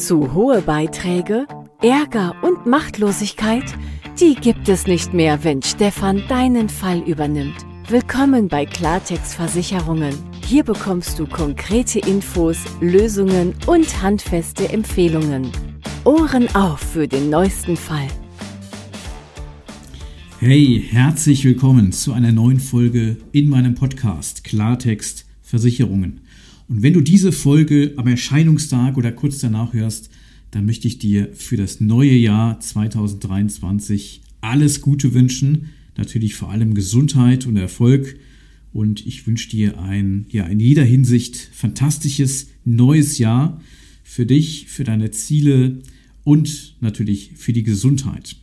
Zu hohe Beiträge, Ärger und Machtlosigkeit, die gibt es nicht mehr, wenn Stefan deinen Fall übernimmt. Willkommen bei Klartext Versicherungen. Hier bekommst du konkrete Infos, Lösungen und handfeste Empfehlungen. Ohren auf für den neuesten Fall. Hey, herzlich willkommen zu einer neuen Folge in meinem Podcast Klartext Versicherungen. Und wenn du diese Folge am Erscheinungstag oder kurz danach hörst, dann möchte ich dir für das neue Jahr 2023 alles Gute wünschen. Natürlich vor allem Gesundheit und Erfolg. Und ich wünsche dir ein, ja, in jeder Hinsicht fantastisches neues Jahr für dich, für deine Ziele und natürlich für die Gesundheit.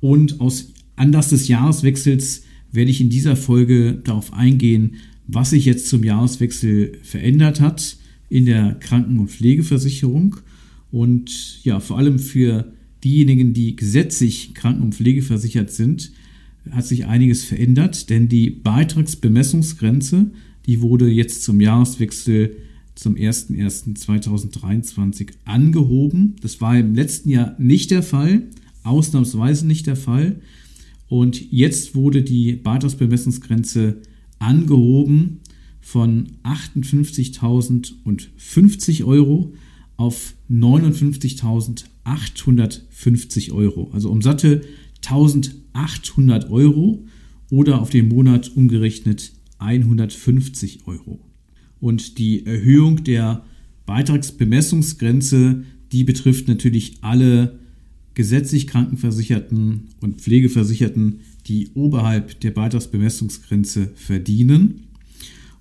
Und aus Anlass des Jahreswechsels werde ich in dieser Folge darauf eingehen, was sich jetzt zum Jahreswechsel verändert hat in der Kranken- und Pflegeversicherung. Und ja, vor allem für diejenigen, die gesetzlich kranken- und pflegeversichert sind, hat sich einiges verändert, denn die Beitragsbemessungsgrenze, die wurde jetzt zum Jahreswechsel zum 01.01.2023 angehoben. Das war im letzten Jahr nicht der Fall, ausnahmsweise nicht der Fall. Und jetzt wurde die Beitragsbemessungsgrenze angehoben von 58.050 Euro auf 59.850 Euro. Also um satte 1.800 Euro oder auf den Monat umgerechnet 150 Euro. Und die Erhöhung der Beitragsbemessungsgrenze, die betrifft natürlich alle gesetzlich Krankenversicherten und Pflegeversicherten, die oberhalb der Beitragsbemessungsgrenze verdienen.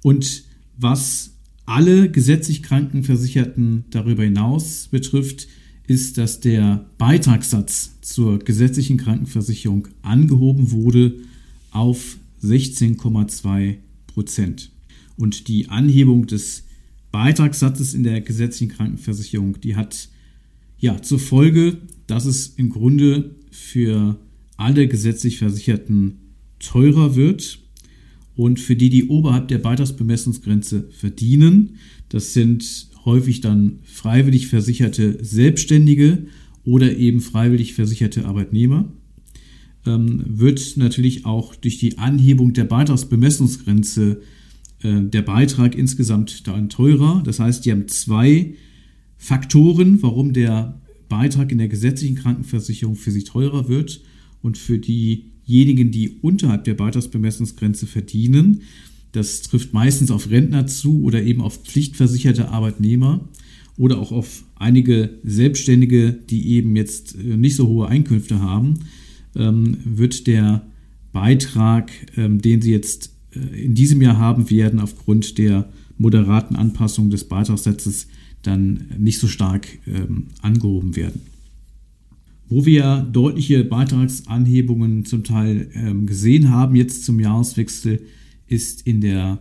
Und was alle gesetzlich Krankenversicherten darüber hinaus betrifft, ist, dass der Beitragssatz zur gesetzlichen Krankenversicherung angehoben wurde auf 16,2 Prozent. Und die Anhebung des Beitragssatzes in der gesetzlichen Krankenversicherung, die hat ja zur Folge, dass es im Grunde für alle gesetzlich Versicherten teurer wird und für die, die oberhalb der Beitragsbemessungsgrenze verdienen, das sind häufig dann freiwillig versicherte Selbstständige oder eben freiwillig versicherte Arbeitnehmer, ähm, wird natürlich auch durch die Anhebung der Beitragsbemessungsgrenze äh, der Beitrag insgesamt dann teurer. Das heißt, die haben zwei Faktoren, warum der Beitrag in der gesetzlichen Krankenversicherung für sie teurer wird und für diejenigen, die unterhalb der Beitragsbemessungsgrenze verdienen. Das trifft meistens auf Rentner zu oder eben auf pflichtversicherte Arbeitnehmer oder auch auf einige Selbstständige, die eben jetzt äh, nicht so hohe Einkünfte haben, ähm, wird der Beitrag, ähm, den sie jetzt äh, in diesem Jahr haben werden, aufgrund der moderaten Anpassung des Beitragssatzes dann nicht so stark ähm, angehoben werden. Wo wir deutliche Beitragsanhebungen zum Teil ähm, gesehen haben, jetzt zum Jahreswechsel, ist in der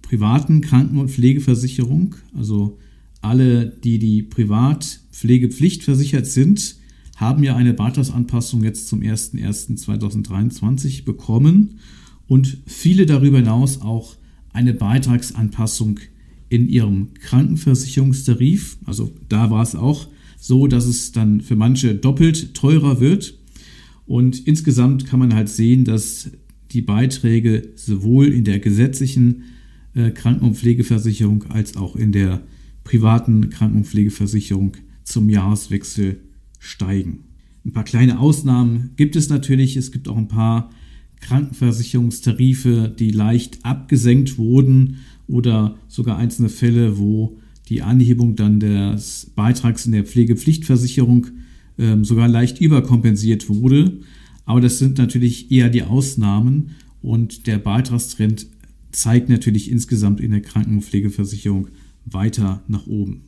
privaten Kranken- und Pflegeversicherung. Also alle, die die Privatpflegepflicht versichert sind, haben ja eine Beitragsanpassung jetzt zum 01.01.2023 bekommen und viele darüber hinaus auch eine Beitragsanpassung in ihrem Krankenversicherungstarif. Also da war es auch so, dass es dann für manche doppelt teurer wird. Und insgesamt kann man halt sehen, dass die Beiträge sowohl in der gesetzlichen äh, Kranken- und Pflegeversicherung als auch in der privaten Kranken- und Pflegeversicherung zum Jahreswechsel steigen. Ein paar kleine Ausnahmen gibt es natürlich. Es gibt auch ein paar Krankenversicherungstarife, die leicht abgesenkt wurden oder sogar einzelne Fälle, wo die Anhebung dann des Beitrags in der Pflegepflichtversicherung ähm, sogar leicht überkompensiert wurde. Aber das sind natürlich eher die Ausnahmen und der Beitragstrend zeigt natürlich insgesamt in der Kranken- und Pflegeversicherung weiter nach oben.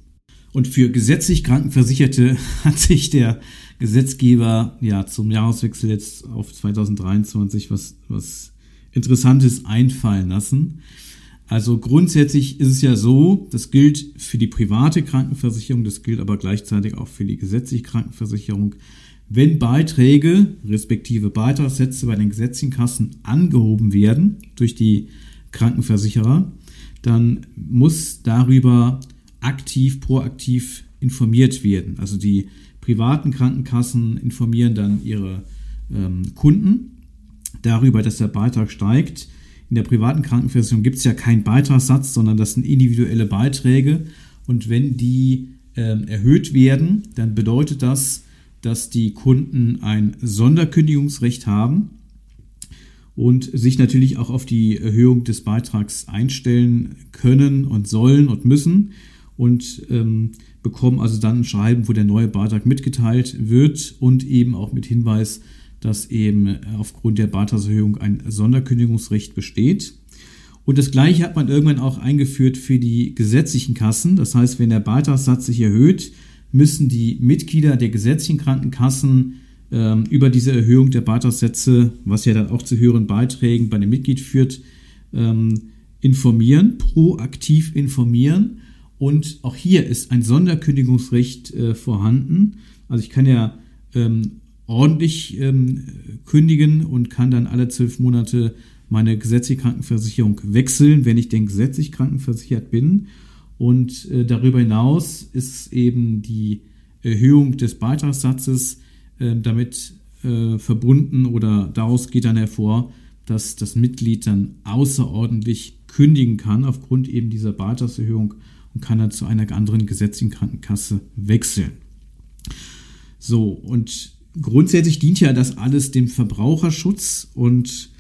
Und für gesetzlich Krankenversicherte hat sich der Gesetzgeber ja zum Jahreswechsel jetzt auf 2023 was, was Interessantes einfallen lassen. Also grundsätzlich ist es ja so, das gilt für die private Krankenversicherung, das gilt aber gleichzeitig auch für die gesetzliche Krankenversicherung. Wenn Beiträge respektive Beitragssätze bei den gesetzlichen Kassen angehoben werden durch die Krankenversicherer, dann muss darüber aktiv, proaktiv informiert werden. Also die privaten Krankenkassen informieren dann ihre ähm, Kunden darüber, dass der Beitrag steigt. In der privaten Krankenversicherung gibt es ja keinen Beitragssatz, sondern das sind individuelle Beiträge. Und wenn die ähm, erhöht werden, dann bedeutet das, dass die Kunden ein Sonderkündigungsrecht haben und sich natürlich auch auf die Erhöhung des Beitrags einstellen können und sollen und müssen und ähm, bekommen also dann ein Schreiben, wo der neue Beitrag mitgeteilt wird und eben auch mit Hinweis, dass eben aufgrund der Beitragserhöhung ein Sonderkündigungsrecht besteht. Und das gleiche hat man irgendwann auch eingeführt für die gesetzlichen Kassen. Das heißt, wenn der Beitragssatz sich erhöht, müssen die Mitglieder der gesetzlichen Krankenkassen ähm, über diese Erhöhung der Beitragssätze, was ja dann auch zu höheren Beiträgen bei dem Mitglied führt, ähm, informieren, proaktiv informieren. Und auch hier ist ein Sonderkündigungsrecht äh, vorhanden. Also ich kann ja ähm, ordentlich ähm, kündigen und kann dann alle zwölf Monate meine gesetzliche Krankenversicherung wechseln, wenn ich denn gesetzlich krankenversichert bin. Und äh, darüber hinaus ist eben die Erhöhung des Beitragssatzes äh, damit äh, verbunden oder daraus geht dann hervor, dass das Mitglied dann außerordentlich kündigen kann aufgrund eben dieser Beitragserhöhung und kann dann zu einer anderen gesetzlichen Krankenkasse wechseln. So, und grundsätzlich dient ja das alles dem Verbraucherschutz und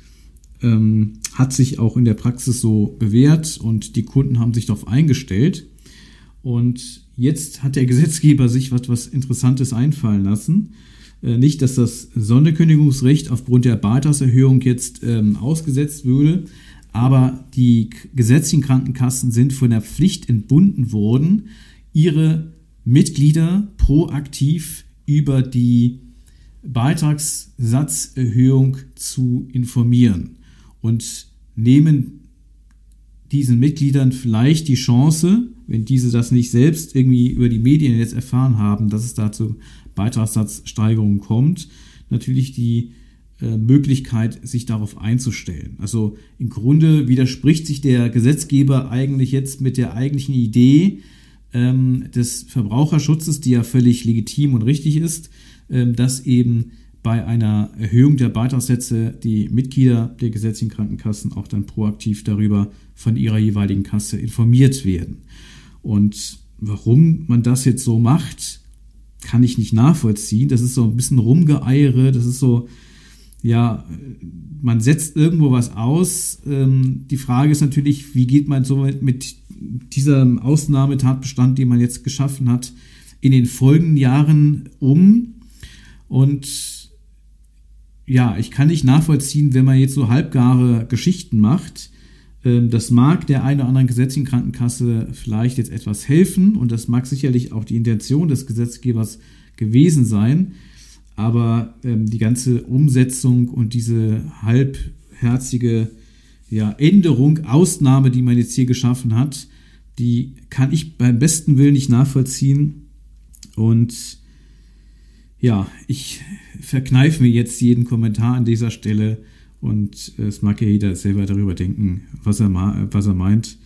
ähm, hat sich auch in der Praxis so bewährt und die Kunden haben sich darauf eingestellt. Und jetzt hat der Gesetzgeber sich was, was Interessantes einfallen lassen. Äh, nicht, dass das Sonderkündigungsrecht aufgrund der Beitragserhöhung jetzt ähm, ausgesetzt würde, aber die gesetzlichen Krankenkassen sind von der Pflicht entbunden worden, ihre Mitglieder proaktiv über die Beitragssatzerhöhung zu informieren und nehmen diesen Mitgliedern vielleicht die Chance, wenn diese das nicht selbst irgendwie über die Medien jetzt erfahren haben, dass es dazu Beitragssatzsteigerungen kommt, natürlich die äh, Möglichkeit, sich darauf einzustellen. Also im Grunde widerspricht sich der Gesetzgeber eigentlich jetzt mit der eigentlichen Idee ähm, des Verbraucherschutzes, die ja völlig legitim und richtig ist, dass eben bei einer Erhöhung der Beitragssätze die Mitglieder der gesetzlichen Krankenkassen auch dann proaktiv darüber von ihrer jeweiligen Kasse informiert werden. Und warum man das jetzt so macht, kann ich nicht nachvollziehen. Das ist so ein bisschen Rumgeeiere, das ist so, ja, man setzt irgendwo was aus. Ähm, die Frage ist natürlich, wie geht man so mit diesem Ausnahmetatbestand, den man jetzt geschaffen hat, in den folgenden Jahren um? Und ja, ich kann nicht nachvollziehen, wenn man jetzt so halbgare Geschichten macht. Ähm, das mag der einen oder anderen gesetzlichen Krankenkasse vielleicht jetzt etwas helfen und das mag sicherlich auch die Intention des Gesetzgebers gewesen sein. Aber ähm, die ganze Umsetzung und diese halbherzige ja, Änderung, Ausnahme, die man jetzt hier geschaffen hat, die kann ich beim besten Willen nicht nachvollziehen. Und ja, ich verkneife mir jetzt jeden Kommentar an dieser Stelle und äh, es mag ja jeder selber darüber denken, was er, was er meint.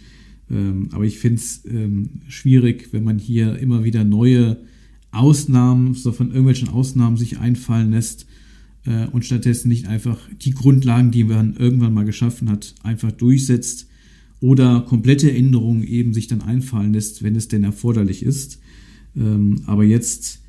Ähm, aber ich finde es ähm, schwierig, wenn man hier immer wieder neue Ausnahmen, so von irgendwelchen Ausnahmen sich einfallen lässt äh, und stattdessen nicht einfach die Grundlagen, die man irgendwann mal geschaffen hat, einfach durchsetzt oder komplette Änderungen eben sich dann einfallen lässt, wenn es denn erforderlich ist. Ähm, aber jetzt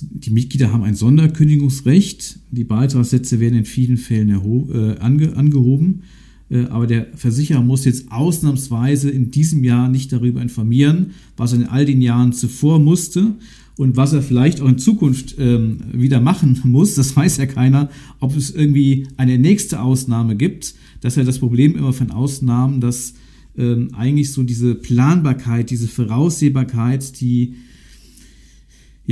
die Mitglieder haben ein Sonderkündigungsrecht. Die Beitragssätze werden in vielen Fällen äh, ange angehoben. Äh, aber der Versicherer muss jetzt ausnahmsweise in diesem Jahr nicht darüber informieren, was er in all den Jahren zuvor musste und was er vielleicht auch in Zukunft ähm, wieder machen muss. Das weiß ja keiner, ob es irgendwie eine nächste Ausnahme gibt. Das ist ja das Problem immer von Ausnahmen, dass ähm, eigentlich so diese Planbarkeit, diese Voraussehbarkeit, die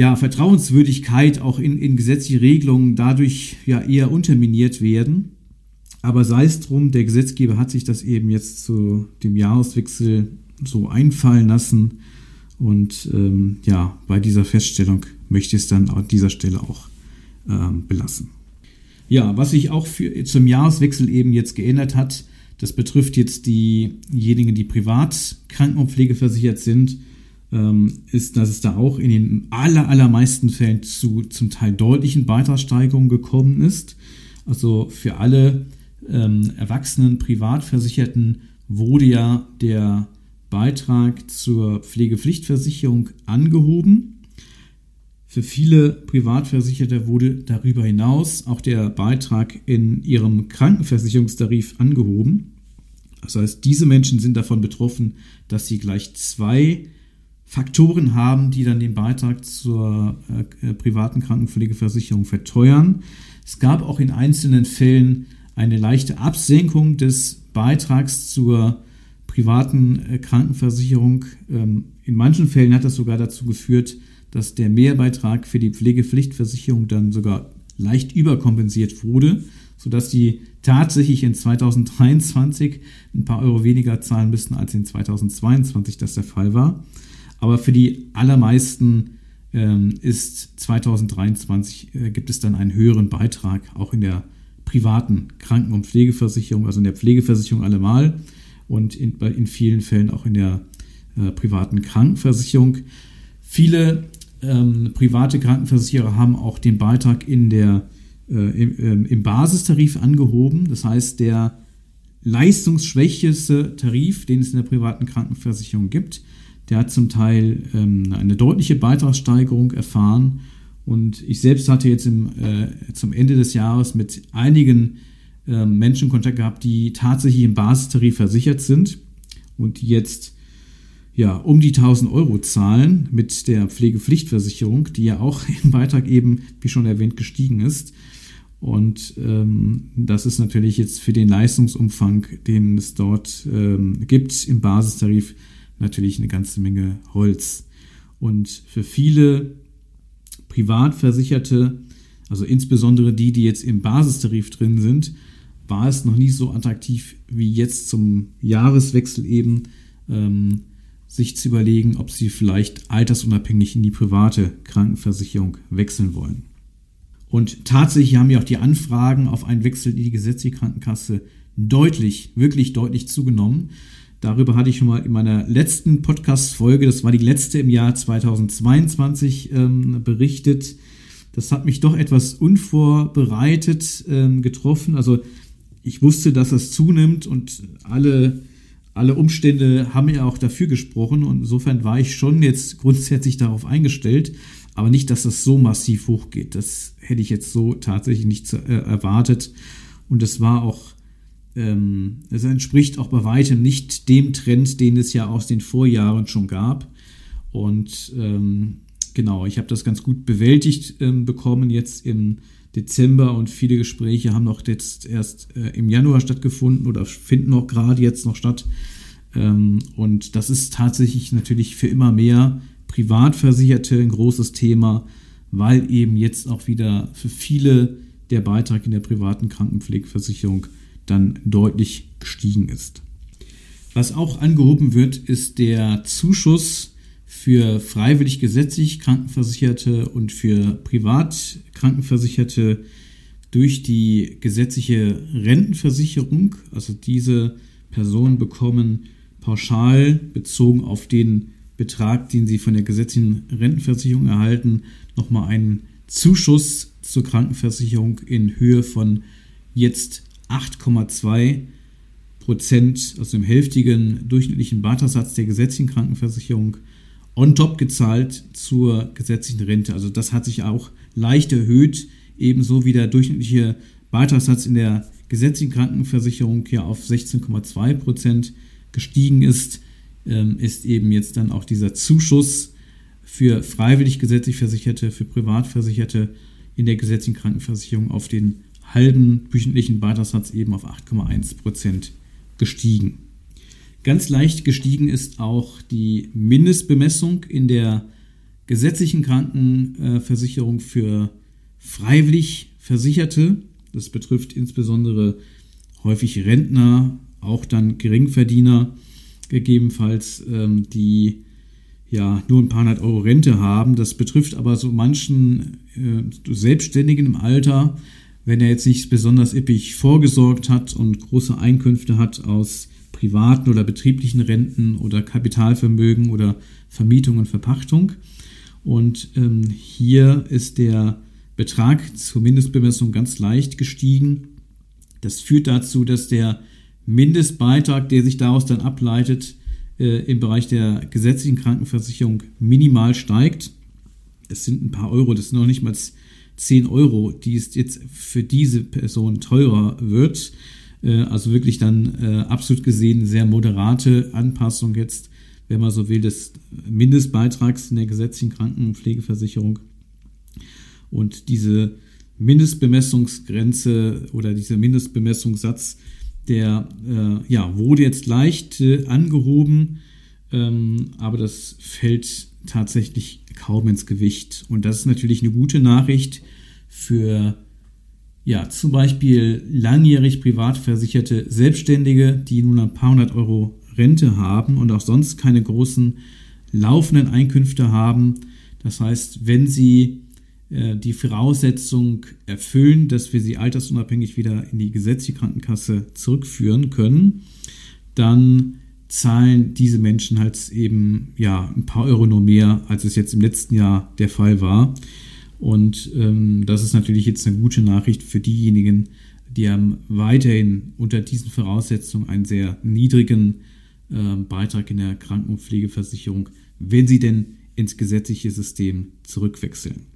ja, Vertrauenswürdigkeit auch in, in gesetzliche Regelungen dadurch ja eher unterminiert werden. Aber sei es drum, der Gesetzgeber hat sich das eben jetzt zu dem Jahreswechsel so einfallen lassen. Und ähm, ja, bei dieser Feststellung möchte ich es dann an dieser Stelle auch ähm, belassen. Ja, was sich auch für, zum Jahreswechsel eben jetzt geändert hat, das betrifft jetzt diejenigen, die privat Krankenpflege versichert sind ähm, ist, dass es da auch in den aller, allermeisten Fällen zu zum Teil deutlichen Beitragssteigerungen gekommen ist. Also für alle ähm, erwachsenen Privatversicherten wurde ja der Beitrag zur Pflegepflichtversicherung angehoben. Für viele Privatversicherte wurde darüber hinaus auch der Beitrag in ihrem Krankenversicherungstarif angehoben. Das heißt, diese Menschen sind davon betroffen, dass sie gleich zwei Faktoren haben, die dann den Beitrag zur äh, privaten Krankenpflegeversicherung verteuern. Es gab auch in einzelnen Fällen eine leichte Absenkung des Beitrags zur privaten äh, Krankenversicherung. Ähm, in manchen Fällen hat das sogar dazu geführt, dass der Mehrbeitrag für die Pflegepflichtversicherung dann sogar leicht überkompensiert wurde, sodass die tatsächlich in 2023 ein paar Euro weniger zahlen müssten, als in 2022 das der Fall war. Aber für die allermeisten ähm, ist 2023 äh, gibt es dann einen höheren Beitrag, auch in der privaten Kranken- und Pflegeversicherung, also in der Pflegeversicherung allemal und in, in vielen Fällen auch in der äh, privaten Krankenversicherung. Viele ähm, private Krankenversicherer haben auch den Beitrag in der, äh, im, ähm, im Basistarif angehoben. Das heißt, der leistungsschwächste Tarif, den es in der privaten Krankenversicherung gibt, der hat zum Teil ähm, eine deutliche Beitragssteigerung erfahren. Und ich selbst hatte jetzt im, äh, zum Ende des Jahres mit einigen äh, Menschen Kontakt gehabt, die tatsächlich im Basistarif versichert sind und die jetzt ja, um die 1000 Euro zahlen mit der Pflegepflichtversicherung, die ja auch im Beitrag eben, wie schon erwähnt, gestiegen ist. Und ähm, das ist natürlich jetzt für den Leistungsumfang, den es dort ähm, gibt im Basistarif, natürlich eine ganze Menge Holz. Und für viele Privatversicherte, also insbesondere die, die jetzt im Basistarif drin sind, war es noch nie so attraktiv wie jetzt zum Jahreswechsel eben, ähm, sich zu überlegen, ob sie vielleicht altersunabhängig in die private Krankenversicherung wechseln wollen. Und tatsächlich haben ja auch die Anfragen auf einen Wechsel in die gesetzliche Krankenkasse deutlich, wirklich deutlich zugenommen. Darüber hatte ich schon mal in meiner letzten Podcast-Folge, das war die letzte im Jahr 2022, ähm, berichtet. Das hat mich doch etwas unvorbereitet ähm, getroffen. Also ich wusste, dass das zunimmt und alle, alle Umstände haben ja auch dafür gesprochen. Und insofern war ich schon jetzt grundsätzlich darauf eingestellt, aber nicht, dass das so massiv hochgeht. Das hätte ich jetzt so tatsächlich nicht äh, erwartet. Und es war auch es entspricht auch bei weitem nicht dem Trend, den es ja aus den Vorjahren schon gab. Und ähm, genau, ich habe das ganz gut bewältigt ähm, bekommen jetzt im Dezember und viele Gespräche haben noch jetzt erst äh, im Januar stattgefunden oder finden auch gerade jetzt noch statt. Ähm, und das ist tatsächlich natürlich für immer mehr Privatversicherte ein großes Thema, weil eben jetzt auch wieder für viele der Beitrag in der privaten Krankenpflegeversicherung dann deutlich gestiegen ist. Was auch angehoben wird, ist der Zuschuss für freiwillig gesetzlich Krankenversicherte und für privat Krankenversicherte durch die gesetzliche Rentenversicherung. Also diese Personen bekommen pauschal bezogen auf den Betrag, den sie von der gesetzlichen Rentenversicherung erhalten, nochmal einen Zuschuss zur Krankenversicherung in Höhe von jetzt 8,2 Prozent aus dem hälftigen durchschnittlichen Beitragssatz der gesetzlichen Krankenversicherung on top gezahlt zur gesetzlichen Rente. Also das hat sich auch leicht erhöht, ebenso wie der durchschnittliche Beitragssatz in der gesetzlichen Krankenversicherung ja auf 16,2 Prozent gestiegen ist, ähm, ist eben jetzt dann auch dieser Zuschuss für freiwillig gesetzlich Versicherte, für Privatversicherte in der gesetzlichen Krankenversicherung auf den halben wöchentlichen Beitragssatz eben auf 8,1 Prozent gestiegen. Ganz leicht gestiegen ist auch die Mindestbemessung in der gesetzlichen Krankenversicherung für freiwillig Versicherte. Das betrifft insbesondere häufig Rentner, auch dann Geringverdiener gegebenenfalls, ähm, die ja nur ein paar hundert Euro Rente haben. Das betrifft aber so manchen äh, Selbstständigen im Alter, wenn er jetzt nicht besonders üppig vorgesorgt hat und große Einkünfte hat aus privaten oder betrieblichen Renten oder Kapitalvermögen oder Vermietung und Verpachtung. Und ähm, hier ist der Betrag zur Mindestbemessung ganz leicht gestiegen. Das führt dazu, dass der Mindestbeitrag, der sich daraus dann ableitet, äh, im Bereich der gesetzlichen Krankenversicherung minimal steigt. Es sind ein paar Euro, das sind noch nicht mal 10 Euro, die es jetzt für diese Person teurer wird. Äh, also wirklich dann äh, absolut gesehen sehr moderate Anpassung jetzt, wenn man so will, des Mindestbeitrags in der gesetzlichen Krankenpflegeversicherung. Und diese Mindestbemessungsgrenze oder dieser Mindestbemessungssatz, der äh, ja, wurde jetzt leicht äh, angehoben, ähm, aber das fällt tatsächlich kaum ins Gewicht. Und das ist natürlich eine gute Nachricht für ja, zum Beispiel langjährig privat versicherte Selbstständige, die nun ein paar hundert Euro Rente haben und auch sonst keine großen laufenden Einkünfte haben. Das heißt, wenn sie äh, die Voraussetzung erfüllen, dass wir sie altersunabhängig wieder in die gesetzliche Krankenkasse zurückführen können, dann zahlen diese Menschen halt eben ja ein paar Euro nur mehr, als es jetzt im letzten Jahr der Fall war. Und ähm, das ist natürlich jetzt eine gute Nachricht für diejenigen, die haben weiterhin unter diesen Voraussetzungen einen sehr niedrigen äh, Beitrag in der Kranken- und Pflegeversicherung, wenn sie denn ins gesetzliche System zurückwechseln.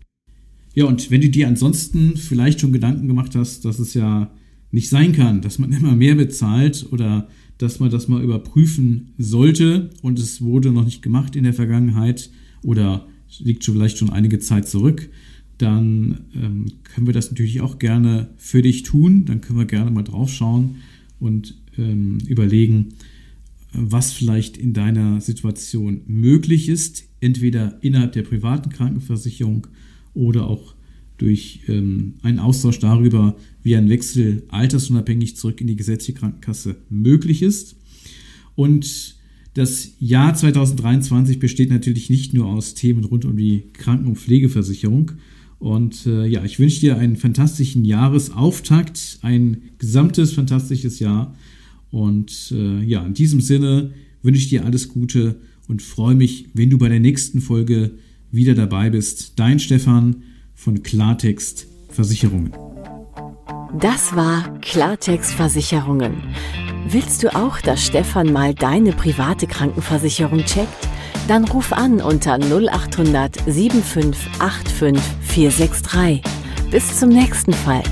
Ja, und wenn du dir ansonsten vielleicht schon Gedanken gemacht hast, dass es ja nicht sein kann, dass man immer mehr bezahlt oder dass man das mal überprüfen sollte. Und es wurde noch nicht gemacht in der Vergangenheit oder liegt schon vielleicht schon einige Zeit zurück, dann ähm, können wir das natürlich auch gerne für dich tun. Dann können wir gerne mal drauf schauen und ähm, überlegen, was vielleicht in deiner Situation möglich ist, entweder innerhalb der privaten Krankenversicherung oder auch durch ähm, einen Austausch darüber, wie ein Wechsel altersunabhängig zurück in die gesetzliche Krankenkasse möglich ist. Und das Jahr 2023 besteht natürlich nicht nur aus Themen rund um die Kranken- und Pflegeversicherung, und äh, ja, ich wünsche dir einen fantastischen Jahresauftakt, ein gesamtes fantastisches Jahr. Und äh, ja, in diesem Sinne wünsche ich dir alles Gute und freue mich, wenn du bei der nächsten Folge wieder dabei bist. Dein Stefan von Klartext Versicherungen. Das war Klartext Versicherungen. Willst du auch, dass Stefan mal deine private Krankenversicherung checkt? Dann ruf an unter 0800 7585 463. Bis zum nächsten Fall.